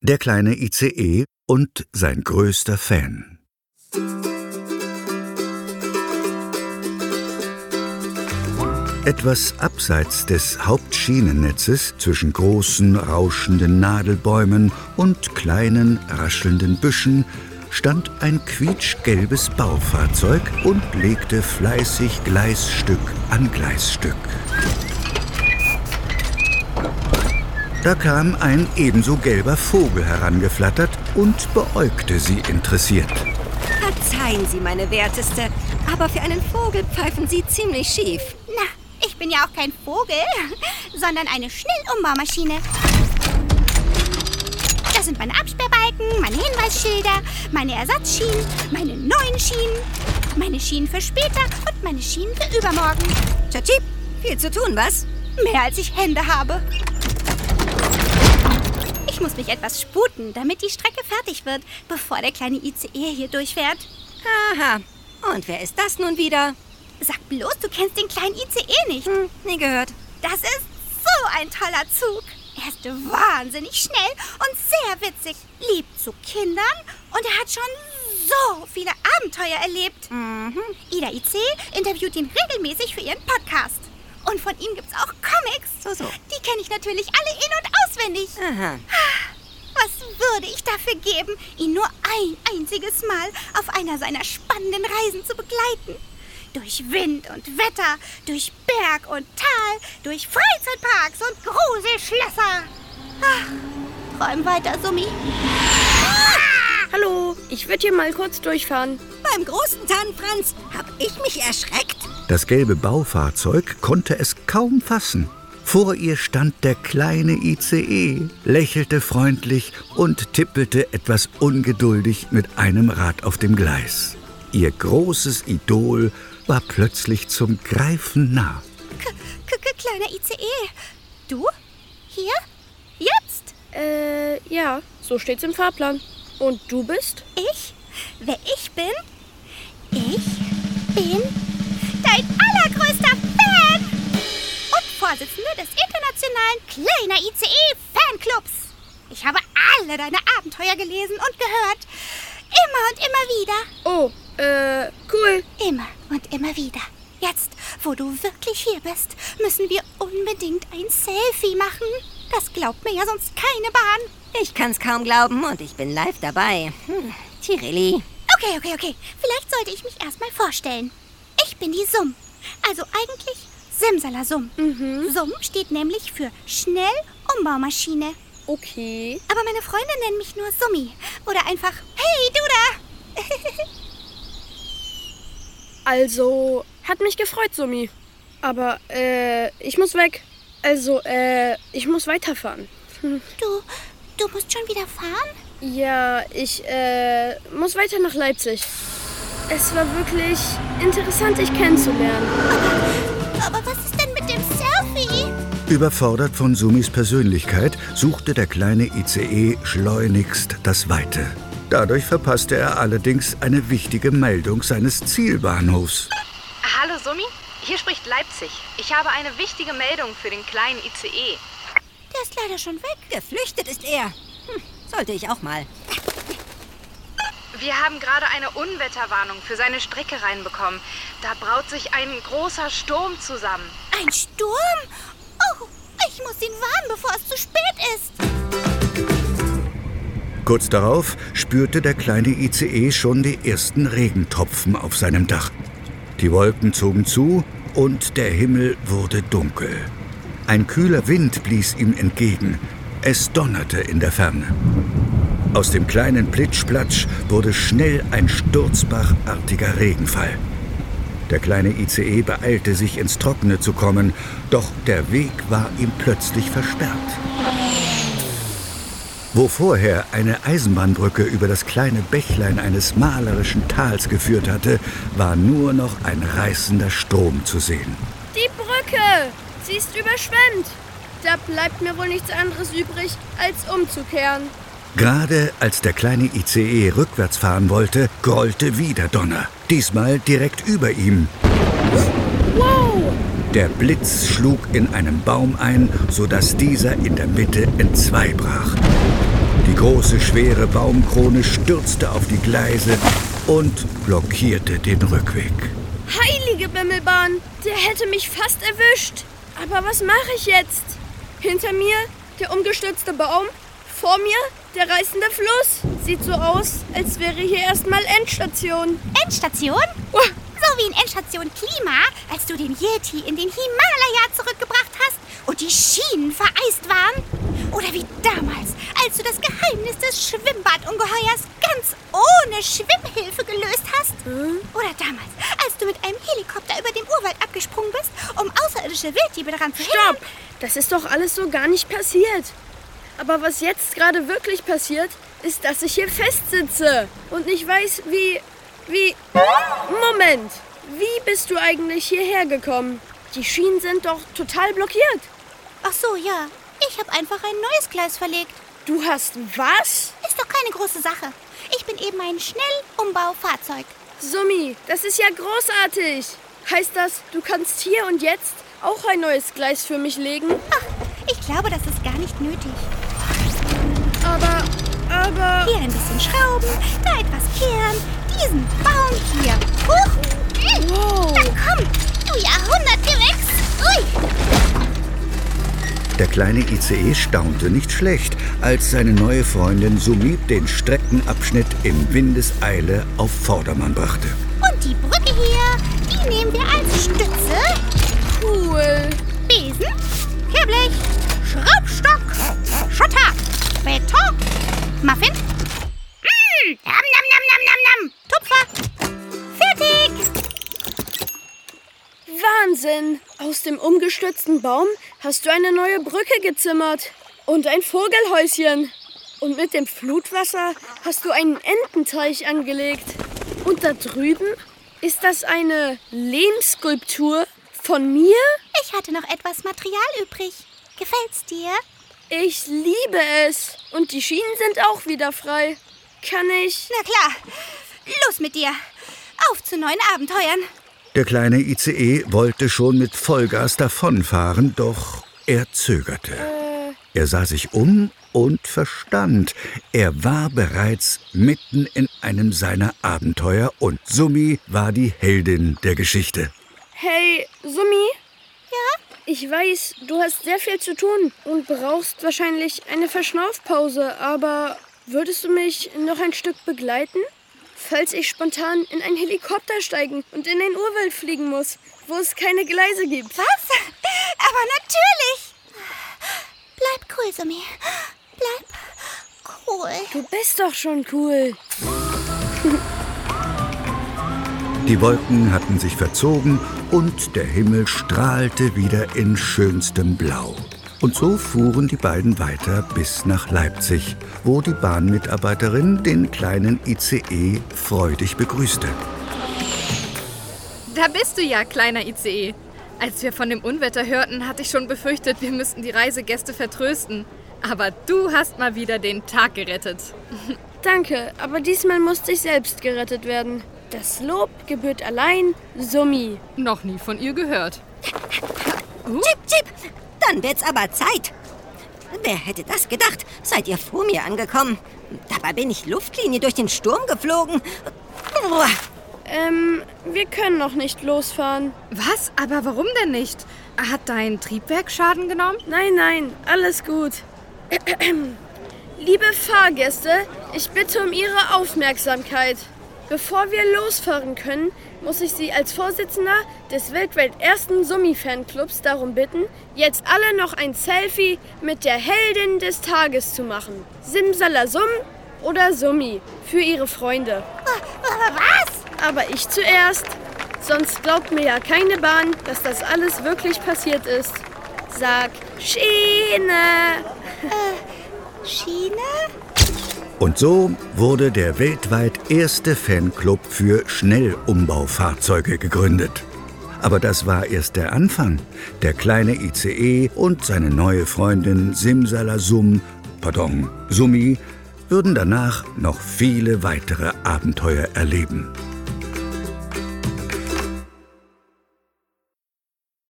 Der kleine ICE und sein größter Fan. Etwas abseits des Hauptschienennetzes zwischen großen, rauschenden Nadelbäumen und kleinen, raschelnden Büschen stand ein quietschgelbes Baufahrzeug und legte fleißig Gleisstück an Gleisstück. Da kam ein ebenso gelber Vogel herangeflattert und beäugte sie interessiert. Verzeihen Sie, meine Werteste, aber für einen Vogel pfeifen Sie ziemlich schief. Na, ich bin ja auch kein Vogel, sondern eine Schnellumbaumaschine. Das sind meine Absperrbalken, meine Hinweisschilder, meine Ersatzschienen, meine neuen Schienen, meine Schienen für später und meine Schienen für übermorgen. Chachi, viel zu tun, was? Mehr als ich Hände habe. Ich muss mich etwas sputen, damit die Strecke fertig wird, bevor der kleine ICE hier durchfährt. Aha. Und wer ist das nun wieder? Sag bloß, du kennst den kleinen ICE nicht. Hm, nie gehört. Das ist so ein toller Zug. Er ist wahnsinnig schnell und sehr witzig, liebt zu Kindern und er hat schon so viele Abenteuer erlebt. Mhm. Ida IC interviewt ihn regelmäßig für ihren Podcast. Und von ihm gibt's auch Comics. So, so. Die kenne ich natürlich alle in- und auswendig. Aha. Was würde ich dafür geben, ihn nur ein einziges Mal auf einer seiner spannenden Reisen zu begleiten? Durch Wind und Wetter, durch Berg und Tal, durch Freizeitparks und Gruselschlösser. Ah, träum weiter, Summi. Hallo, ich würde hier mal kurz durchfahren. Beim großen Tannenfranz hab ich mich erschreckt. Das gelbe Baufahrzeug konnte es kaum fassen. Vor ihr stand der kleine ICE, lächelte freundlich und tippelte etwas ungeduldig mit einem Rad auf dem Gleis. Ihr großes Idol war plötzlich zum Greifen nah. K -k Kleiner ICE. Du? Hier? Jetzt? Äh, ja, so steht's im Fahrplan. Und du bist? Ich? Wer ich bin? Ich bin dein Vorsitzende des internationalen Kleiner ICE Fanclubs. Ich habe alle deine Abenteuer gelesen und gehört. Immer und immer wieder. Oh, äh, cool. Immer und immer wieder. Jetzt, wo du wirklich hier bist, müssen wir unbedingt ein Selfie machen. Das glaubt mir ja sonst keine Bahn. Ich kann's kaum glauben und ich bin live dabei. Hm, Tirelli. Okay, okay, okay. Vielleicht sollte ich mich erstmal vorstellen. Ich bin die Summ. Also eigentlich Simsalasum. Mhm. Summ steht nämlich für Schnellumbaumaschine. Okay. Aber meine Freunde nennen mich nur Summi. Oder einfach Hey, du da! Also, hat mich gefreut, Sumi. Aber, äh, ich muss weg. Also, äh, ich muss weiterfahren. Hm. Du, du musst schon wieder fahren? Ja, ich, äh, muss weiter nach Leipzig. Es war wirklich interessant, dich kennenzulernen. Überfordert von Sumis Persönlichkeit suchte der kleine ICE schleunigst das Weite. Dadurch verpasste er allerdings eine wichtige Meldung seines Zielbahnhofs. Hallo Summi, hier spricht Leipzig. Ich habe eine wichtige Meldung für den kleinen ICE. Der ist leider schon weg. Geflüchtet ist er. Hm, sollte ich auch mal. Wir haben gerade eine Unwetterwarnung für seine Strecke reinbekommen. Da braut sich ein großer Sturm zusammen. Ein Sturm? Ich muss ihn warnen, bevor es zu spät ist. Kurz darauf spürte der kleine ICE schon die ersten Regentropfen auf seinem Dach. Die Wolken zogen zu und der Himmel wurde dunkel. Ein kühler Wind blies ihm entgegen. Es donnerte in der Ferne. Aus dem kleinen Plitschplatsch wurde schnell ein sturzbachartiger Regenfall. Der kleine ICE beeilte sich, ins Trockene zu kommen, doch der Weg war ihm plötzlich versperrt. Wo vorher eine Eisenbahnbrücke über das kleine Bächlein eines malerischen Tals geführt hatte, war nur noch ein reißender Strom zu sehen. Die Brücke! Sie ist überschwemmt. Da bleibt mir wohl nichts anderes übrig, als umzukehren. Gerade als der kleine ICE rückwärts fahren wollte, grollte wieder Donner. Diesmal direkt über ihm. Wow! Der Blitz schlug in einen Baum ein, sodass dieser in der Mitte entzweibrach. Die große, schwere Baumkrone stürzte auf die Gleise und blockierte den Rückweg. Heilige Bimmelbahn, der hätte mich fast erwischt. Aber was mache ich jetzt? Hinter mir der umgestürzte Baum, vor mir der reißende Fluss. Sieht so aus, als wäre hier erstmal Endstation. Endstation? Oh, So wie in Endstation Klima, als du den Yeti in den Himalaya zurückgebracht hast und die Schienen vereist waren. Oder wie damals, als du das Geheimnis des Schwimmbadungeheuers ganz ohne Schwimmhilfe gelöst hast. Oder damals, als du mit einem Helikopter über dem Urwald abgesprungen bist, um außerirdische Wilddiebe daran zu hindern. stopp! Das ist doch alles so gar nicht passiert. Aber was jetzt gerade wirklich passiert, ist, dass ich hier festsitze und nicht weiß, wie. wie. Moment! Wie bist du eigentlich hierher gekommen? Die Schienen sind doch total blockiert. Ach so, ja. Ich habe einfach ein neues Gleis verlegt. Du hast was? Ist doch keine große Sache. Ich bin eben ein Schnellumbaufahrzeug. Summi, das ist ja großartig. Heißt das, du kannst hier und jetzt auch ein neues Gleis für mich legen? Ach, ich glaube, das ist gar nicht nötig. Aber, aber... Hier ein bisschen schrauben, da etwas kehren, diesen Baum hier. Huch! Wow. Dann komm, du Jahrhundertgewächs! Ui! Der kleine ICE staunte nicht schlecht, als seine neue Freundin Sumit den Streckenabschnitt in Windeseile auf Vordermann brachte. Und die Brücke hier, die nehmen wir als Stütze. Cool. Besen, Kehrblech, Schraubstock, Schotter, Beton, Muffin. Mmh, nam, nam, nam, nam, nam, nam. Tupfer. Fertig. Wahnsinn! Aus dem umgestürzten Baum hast du eine neue Brücke gezimmert. Und ein Vogelhäuschen. Und mit dem Flutwasser hast du einen Ententeich angelegt. Und da drüben ist das eine Lehmskulptur von mir? Ich hatte noch etwas Material übrig. Gefällt's dir? Ich liebe es. Und die Schienen sind auch wieder frei. Kann ich... Na klar. Los mit dir. Auf zu neuen Abenteuern. Der kleine ICE wollte schon mit Vollgas davonfahren, doch er zögerte. Er sah sich um und verstand, er war bereits mitten in einem seiner Abenteuer und Summi war die Heldin der Geschichte. Hey, Summi? Ich weiß, du hast sehr viel zu tun und brauchst wahrscheinlich eine Verschnaufpause, aber würdest du mich noch ein Stück begleiten? Falls ich spontan in einen Helikopter steigen und in den Urwald fliegen muss, wo es keine Gleise gibt. Was? Aber natürlich. Bleib cool, Sumi. Bleib cool. Du bist doch schon cool. Die Wolken hatten sich verzogen und der Himmel strahlte wieder in schönstem Blau. Und so fuhren die beiden weiter bis nach Leipzig, wo die Bahnmitarbeiterin den kleinen ICE freudig begrüßte. Da bist du ja, kleiner ICE. Als wir von dem Unwetter hörten, hatte ich schon befürchtet, wir müssten die Reisegäste vertrösten. Aber du hast mal wieder den Tag gerettet. Danke, aber diesmal musste ich selbst gerettet werden. Das Lob gebührt allein Summi. Noch nie von ihr gehört. Chip, Chip, dann wird's aber Zeit. Wer hätte das gedacht? Seid ihr vor mir angekommen? Dabei bin ich Luftlinie durch den Sturm geflogen. Uah. Ähm, wir können noch nicht losfahren. Was? Aber warum denn nicht? Hat dein Triebwerk Schaden genommen? Nein, nein, alles gut. Liebe Fahrgäste, ich bitte um Ihre Aufmerksamkeit. Bevor wir losfahren können, muss ich Sie als Vorsitzender des weltweit ersten Summi-Fanclubs darum bitten, jetzt alle noch ein Selfie mit der Heldin des Tages zu machen. Simsalasum oder Summi für Ihre Freunde. Was? Aber ich zuerst. Sonst glaubt mir ja keine Bahn, dass das alles wirklich passiert ist. Sag Schiene. Schiene? Und so wurde der weltweit erste Fanclub für Schnellumbau-Fahrzeuge gegründet. Aber das war erst der Anfang. Der kleine ICE und seine neue Freundin Simsalasum, pardon, Summi, würden danach noch viele weitere Abenteuer erleben.